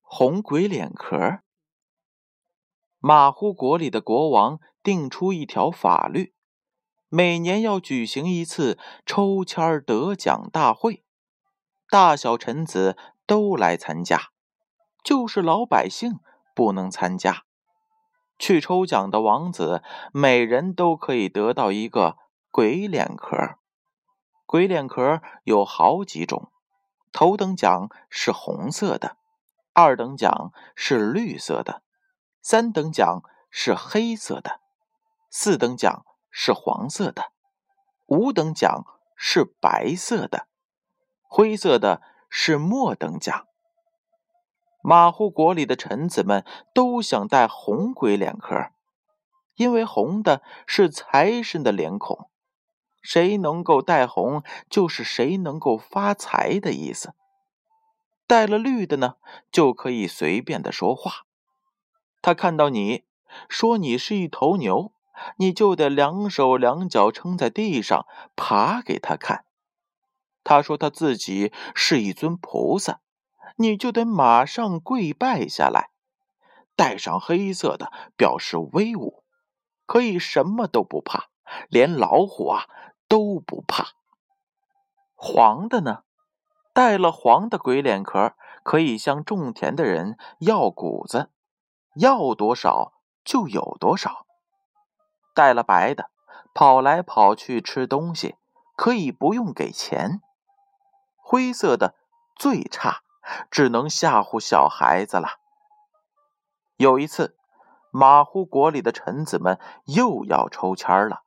红鬼脸壳。马虎国里的国王定出一条法律，每年要举行一次抽签得奖大会，大小臣子都来参加，就是老百姓不能参加。去抽奖的王子，每人都可以得到一个鬼脸壳。鬼脸壳有好几种，头等奖是红色的，二等奖是绿色的。三等奖是黑色的，四等奖是黄色的，五等奖是白色的，灰色的是末等奖。马虎国里的臣子们都想戴红鬼脸壳，因为红的是财神的脸孔，谁能够戴红，就是谁能够发财的意思。戴了绿的呢，就可以随便的说话。他看到你说你是一头牛，你就得两手两脚撑在地上爬给他看。他说他自己是一尊菩萨，你就得马上跪拜下来。带上黑色的表示威武，可以什么都不怕，连老虎啊都不怕。黄的呢，带了黄的鬼脸壳，可以向种田的人要谷子。要多少就有多少。带了白的，跑来跑去吃东西，可以不用给钱。灰色的最差，只能吓唬小孩子了。有一次，马虎国里的臣子们又要抽签了。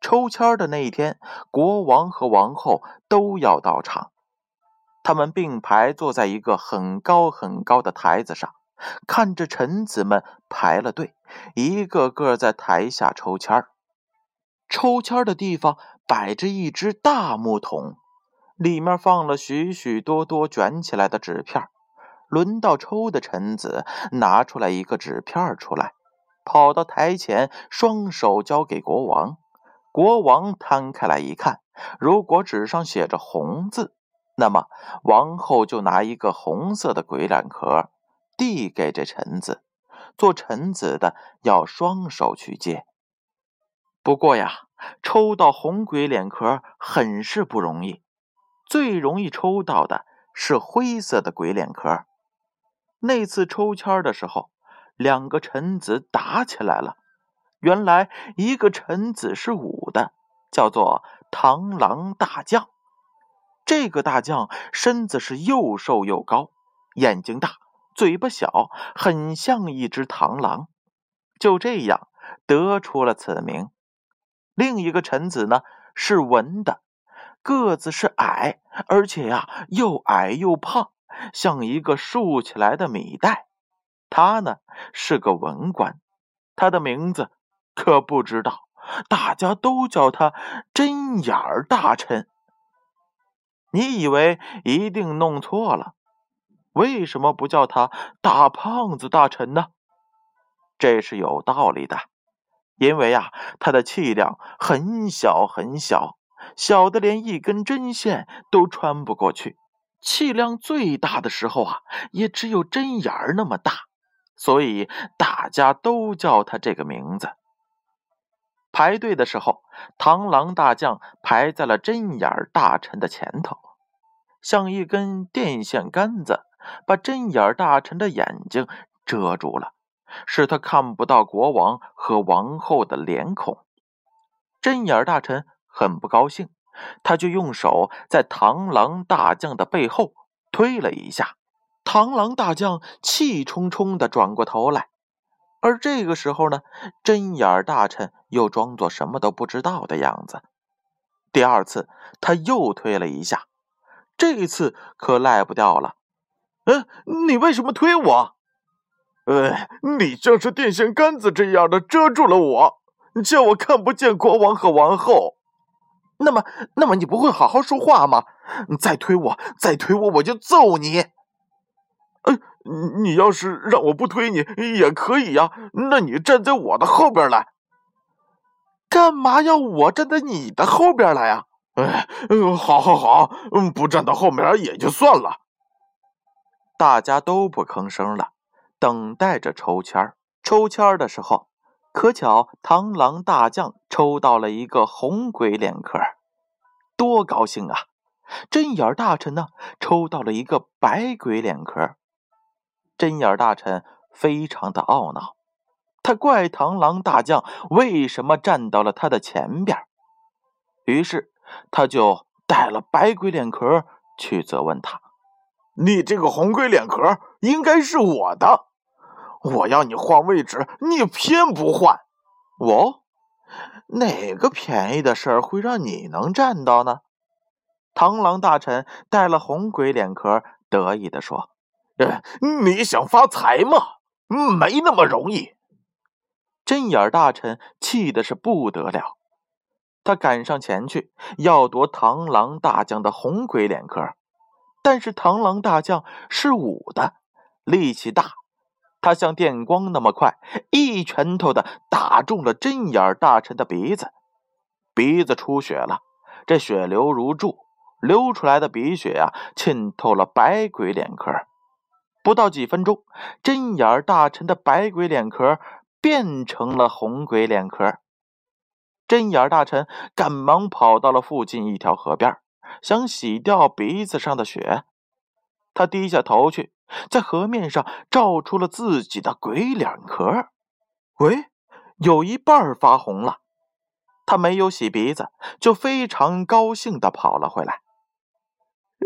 抽签的那一天，国王和王后都要到场。他们并排坐在一个很高很高的台子上。看着臣子们排了队，一个个在台下抽签。抽签的地方摆着一只大木桶，里面放了许许多多卷起来的纸片。轮到抽的臣子拿出来一个纸片出来，跑到台前，双手交给国王。国王摊开来一看，如果纸上写着红字，那么王后就拿一个红色的鬼脸壳。递给这臣子，做臣子的要双手去接。不过呀，抽到红鬼脸壳很是不容易，最容易抽到的是灰色的鬼脸壳。那次抽签的时候，两个臣子打起来了。原来一个臣子是武的，叫做螳螂大将。这个大将身子是又瘦又高，眼睛大。嘴巴小，很像一只螳螂，就这样得出了此名。另一个臣子呢是文的，个子是矮，而且呀又矮又胖，像一个竖起来的米袋。他呢是个文官，他的名字可不知道，大家都叫他针眼儿大臣。你以为一定弄错了？为什么不叫他大胖子大臣呢？这是有道理的，因为啊，他的气量很小很小，小的连一根针线都穿不过去。气量最大的时候啊，也只有针眼儿那么大，所以大家都叫他这个名字。排队的时候，螳螂大将排在了针眼儿大臣的前头，像一根电线杆子。把针眼儿大臣的眼睛遮住了，使他看不到国王和王后的脸孔。针眼儿大臣很不高兴，他就用手在螳螂大将的背后推了一下。螳螂大将气冲冲地转过头来，而这个时候呢，针眼大臣又装作什么都不知道的样子。第二次，他又推了一下，这一次可赖不掉了。嗯，你为什么推我？呃，你像是电线杆子这样的遮住了我，叫我看不见国王和王后。那么，那么你不会好好说话吗？再推我，再推我，我就揍你。呃，你要是让我不推你也可以呀，那你站在我的后边来。干嘛要我站在你的后边来呀？哎，好，好，好，嗯，不站到后面也就算了。大家都不吭声了，等待着抽签。抽签的时候，可巧螳螂大将抽到了一个红鬼脸壳，多高兴啊！针眼大臣呢，抽到了一个白鬼脸壳。针眼大臣非常的懊恼，他怪螳螂大将为什么站到了他的前边，于是他就带了白鬼脸壳去责问他：“你这个红鬼脸壳应该是我的，我要你换位置，你偏不换。我哪个便宜的事儿会让你能占到呢？”螳螂大臣戴了红鬼脸壳，得意地说：“呃，你想发财吗？没那么容易。”针眼大臣气的是不得了，他赶上前去要夺螳螂大将的红鬼脸壳，但是螳螂大将是武的，力气大，他像电光那么快，一拳头的打中了针眼大臣的鼻子，鼻子出血了，这血流如注。流出来的鼻血啊，浸透了白鬼脸壳。不到几分钟，针眼大臣的白鬼脸壳变成了红鬼脸壳。针眼大臣赶忙跑到了附近一条河边，想洗掉鼻子上的血。他低下头去，在河面上照出了自己的鬼脸壳。喂，有一半发红了。他没有洗鼻子，就非常高兴地跑了回来。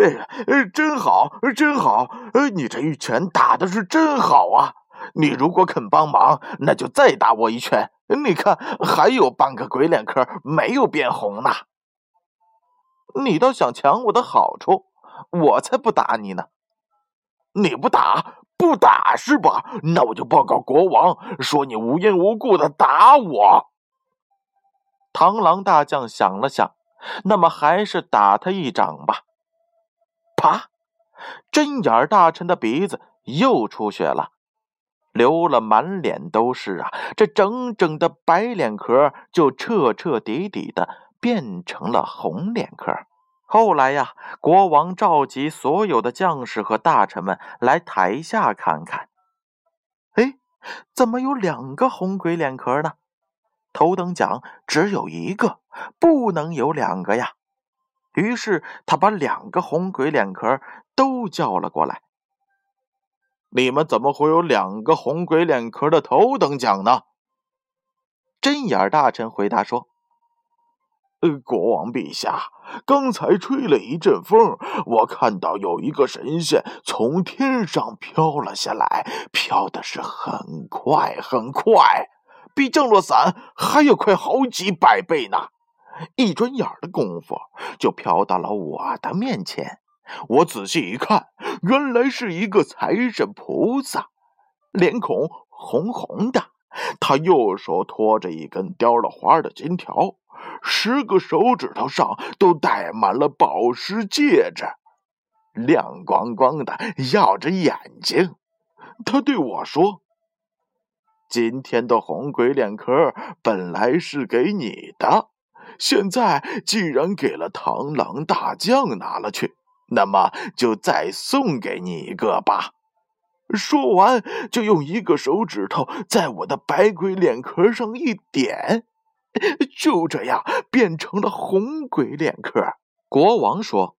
哎呀，哎，真好，真好！呃，你这一拳打的是真好啊！你如果肯帮忙，那就再打我一拳。你看，还有半个鬼脸壳没有变红呢。你倒想抢我的好处，我才不打你呢！你不打，不打是吧？那我就报告国王，说你无缘无故的打我。螳螂大将想了想，那么还是打他一掌吧。啪！针眼大臣的鼻子又出血了，流了满脸都是啊！这整整的白脸壳就彻彻底底的变成了红脸壳。后来呀，国王召集所有的将士和大臣们来台下看看。哎，怎么有两个红鬼脸壳呢？头等奖只有一个，不能有两个呀！于是他把两个红鬼脸壳都叫了过来。你们怎么会有两个红鬼脸壳的头等奖呢？针眼大臣回答说：“，国王陛下，刚才吹了一阵风，我看到有一个神仙从天上飘了下来，飘的是很快很快，比降落伞还要快好几百倍呢。”一转眼的功夫，就飘到了我的面前。我仔细一看，原来是一个财神菩萨，脸孔红红的。他右手托着一根雕了花的金条，十个手指头上都戴满了宝石戒指，亮光光的，耀着眼睛。他对我说：“今天的红鬼脸壳本来是给你的。”现在既然给了螳螂大将拿了去，那么就再送给你一个吧。说完，就用一个手指头在我的白鬼脸壳上一点，就这样变成了红鬼脸壳。国王说：“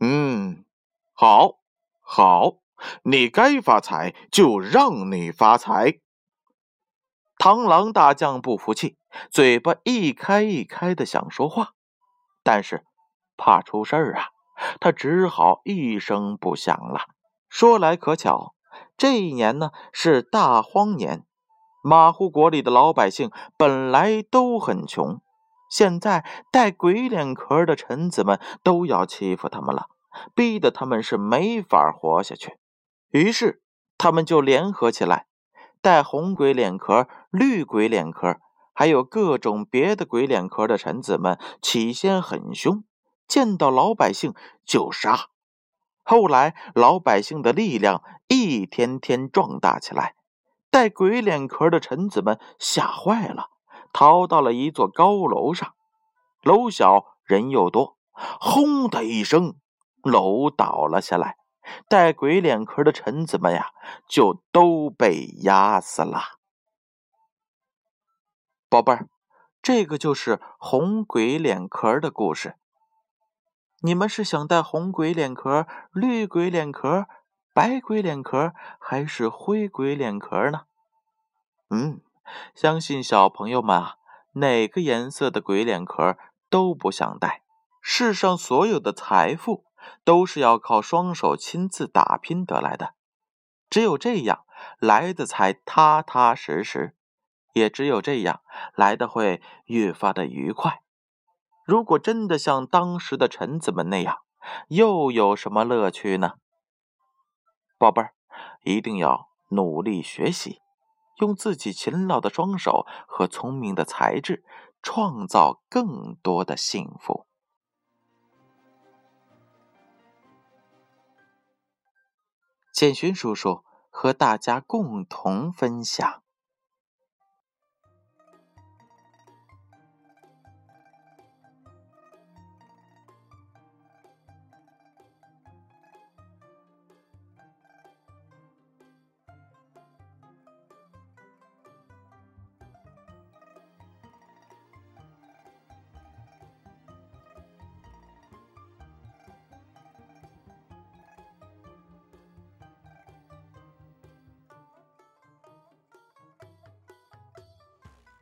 嗯，好，好，你该发财就让你发财。”螳螂大将不服气。嘴巴一开一开的想说话，但是怕出事儿啊，他只好一声不响了。说来可巧，这一年呢是大荒年，马虎国里的老百姓本来都很穷，现在戴鬼脸壳的臣子们都要欺负他们了，逼得他们是没法活下去。于是他们就联合起来，戴红鬼脸壳、绿鬼脸壳。还有各种别的鬼脸壳的臣子们，起先很凶，见到老百姓就杀。后来老百姓的力量一天天壮大起来，戴鬼脸壳的臣子们吓坏了，逃到了一座高楼上。楼小人又多，轰的一声，楼倒了下来。戴鬼脸壳的臣子们呀，就都被压死了。宝贝儿，这个就是红鬼脸壳的故事。你们是想戴红鬼脸壳、绿鬼脸壳、白鬼脸壳，还是灰鬼脸壳呢？嗯，相信小朋友们啊，哪个颜色的鬼脸壳都不想戴。世上所有的财富。都是要靠双手亲自打拼得来的，只有这样来的才踏踏实实，也只有这样来的会越发的愉快。如果真的像当时的臣子们那样，又有什么乐趣呢？宝贝儿，一定要努力学习，用自己勤劳的双手和聪明的才智，创造更多的幸福。建勋叔叔和大家共同分享。